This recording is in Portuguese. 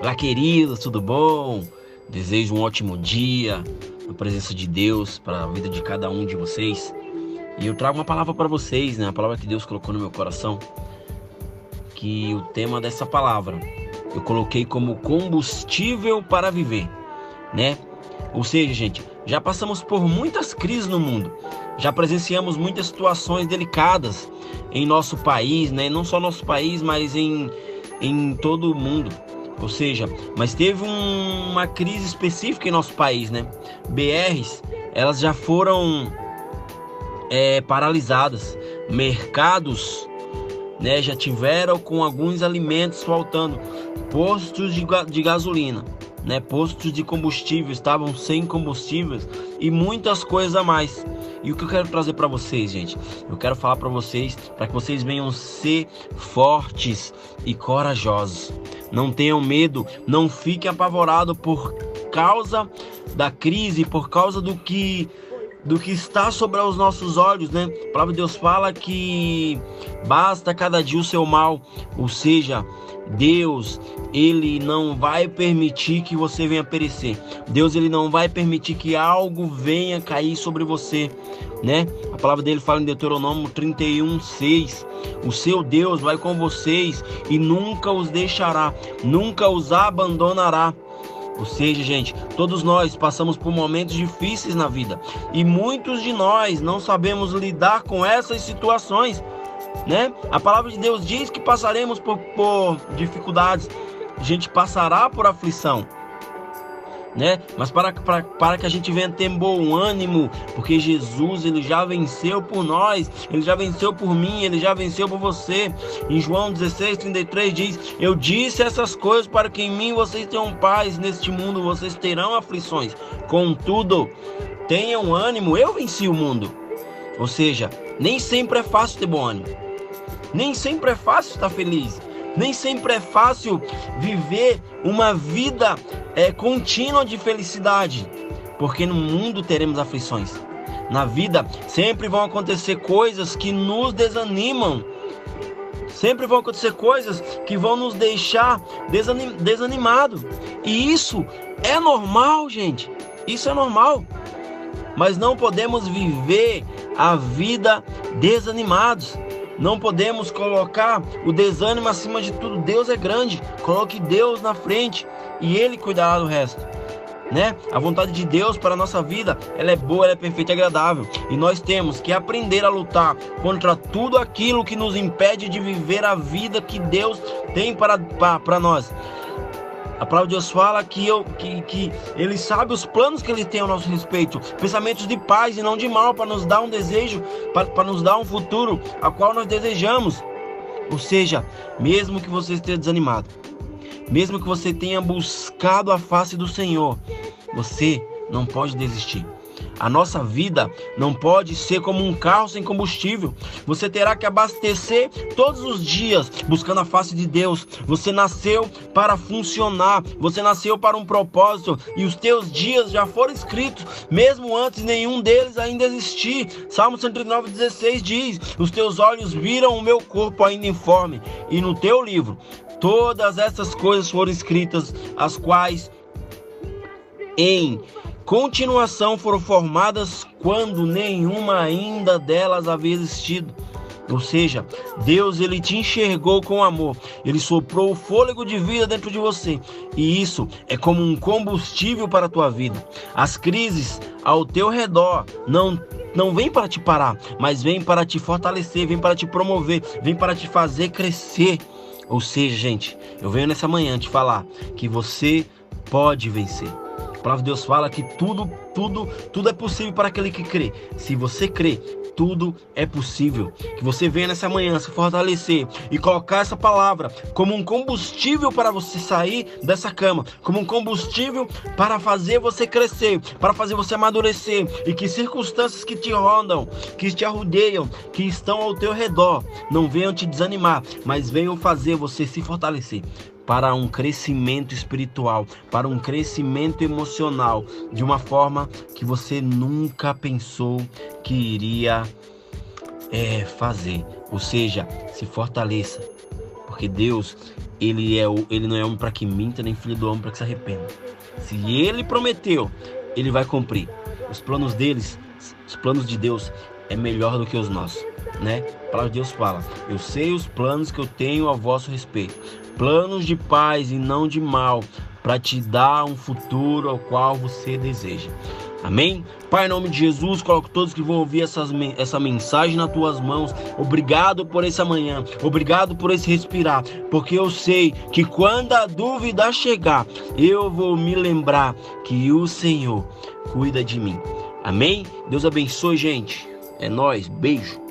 Olá, queridos, tudo bom? Desejo um ótimo dia na presença de Deus para a vida de cada um de vocês. E eu trago uma palavra para vocês, né? A palavra que Deus colocou no meu coração. Que o tema dessa palavra eu coloquei como combustível para viver, né? Ou seja, gente, já passamos por muitas crises no mundo, já presenciamos muitas situações delicadas em nosso país, né? Não só nosso país, mas em, em todo o mundo. Ou seja, mas teve um, uma crise específica em nosso país, né? BRs, elas já foram é, paralisadas, mercados, né? Já tiveram com alguns alimentos faltando, postos de, de gasolina né? Postos de combustível estavam sem combustíveis e muitas coisas a mais. E o que eu quero trazer para vocês, gente? Eu quero falar para vocês para que vocês venham ser fortes e corajosos. Não tenham medo, não fiquem apavorados por causa da crise, por causa do que do que está sobre os nossos olhos, né? A palavra de Deus fala que basta cada dia o seu mal, ou seja, Deus, ele não vai permitir que você venha perecer. Deus, ele não vai permitir que algo venha cair sobre você, né? A palavra dele fala em Deuteronômio 31:6. O seu Deus vai com vocês e nunca os deixará, nunca os abandonará. Ou seja, gente, todos nós passamos por momentos difíceis na vida e muitos de nós não sabemos lidar com essas situações né? A palavra de Deus diz que passaremos por, por dificuldades, a gente passará por aflição. Né? Mas para, para, para que a gente venha ter bom ânimo, porque Jesus ele já venceu por nós, ele já venceu por mim, ele já venceu por você. Em João 16, 33 diz: Eu disse essas coisas para que em mim vocês tenham paz, neste mundo vocês terão aflições. Contudo, tenham ânimo, eu venci o mundo. Ou seja, nem sempre é fácil ter bom ânimo. Nem sempre é fácil estar feliz. Nem sempre é fácil viver uma vida é, contínua de felicidade. Porque no mundo teremos aflições. Na vida sempre vão acontecer coisas que nos desanimam. Sempre vão acontecer coisas que vão nos deixar desanim desanimado. E isso é normal, gente. Isso é normal. Mas não podemos viver a vida desanimados. Não podemos colocar o desânimo acima de tudo. Deus é grande. Coloque Deus na frente e Ele cuidará do resto. Né? A vontade de Deus para a nossa vida, ela é boa, ela é perfeita e agradável. E nós temos que aprender a lutar contra tudo aquilo que nos impede de viver a vida que Deus tem para, para, para nós. A palavra de Deus fala que, eu, que, que Ele sabe os planos que Ele tem ao nosso respeito, pensamentos de paz e não de mal, para nos dar um desejo, para nos dar um futuro a qual nós desejamos. Ou seja, mesmo que você esteja desanimado, mesmo que você tenha buscado a face do Senhor, você não pode desistir. A nossa vida não pode ser como um carro sem combustível. Você terá que abastecer todos os dias buscando a face de Deus. Você nasceu para funcionar, você nasceu para um propósito e os teus dias já foram escritos, mesmo antes nenhum deles ainda existir. Salmo 109:16 diz: "Os teus olhos viram o meu corpo ainda informe, e no teu livro todas essas coisas foram escritas, as quais em continuação foram formadas quando nenhuma ainda delas havia existido. Ou seja, Deus ele te enxergou com amor. Ele soprou o fôlego de vida dentro de você. E isso é como um combustível para a tua vida. As crises ao teu redor não não vem para te parar, mas vem para te fortalecer, vem para te promover, vem para te fazer crescer. Ou seja, gente, eu venho nessa manhã te falar que você pode vencer. A palavra de Deus fala que tudo, tudo, tudo é possível para aquele que crê. Se você crê, tudo é possível. Que você venha nessa manhã se fortalecer e colocar essa palavra como um combustível para você sair dessa cama, como um combustível para fazer você crescer, para fazer você amadurecer e que circunstâncias que te rondam, que te arrudeiam, que estão ao teu redor, não venham te desanimar, mas venham fazer você se fortalecer para um crescimento espiritual, para um crescimento emocional, de uma forma que você nunca pensou que iria é, fazer. Ou seja, se fortaleça, Porque Deus, ele é o, ele não é homem para que minta, nem filho do homem para que se arrependa. Se ele prometeu, ele vai cumprir. Os planos deles, os planos de Deus é melhor do que os nossos, né? A palavra de Deus fala: "Eu sei os planos que eu tenho a vosso respeito, planos de paz e não de mal, para te dar um futuro ao qual você deseja." Amém? Pai, em nome de Jesus, coloco todos que vão ouvir essas, essa mensagem nas tuas mãos. Obrigado por essa manhã, obrigado por esse respirar, porque eu sei que quando a dúvida chegar, eu vou me lembrar que o Senhor cuida de mim. Amém? Deus abençoe, gente. É nós. Beijo.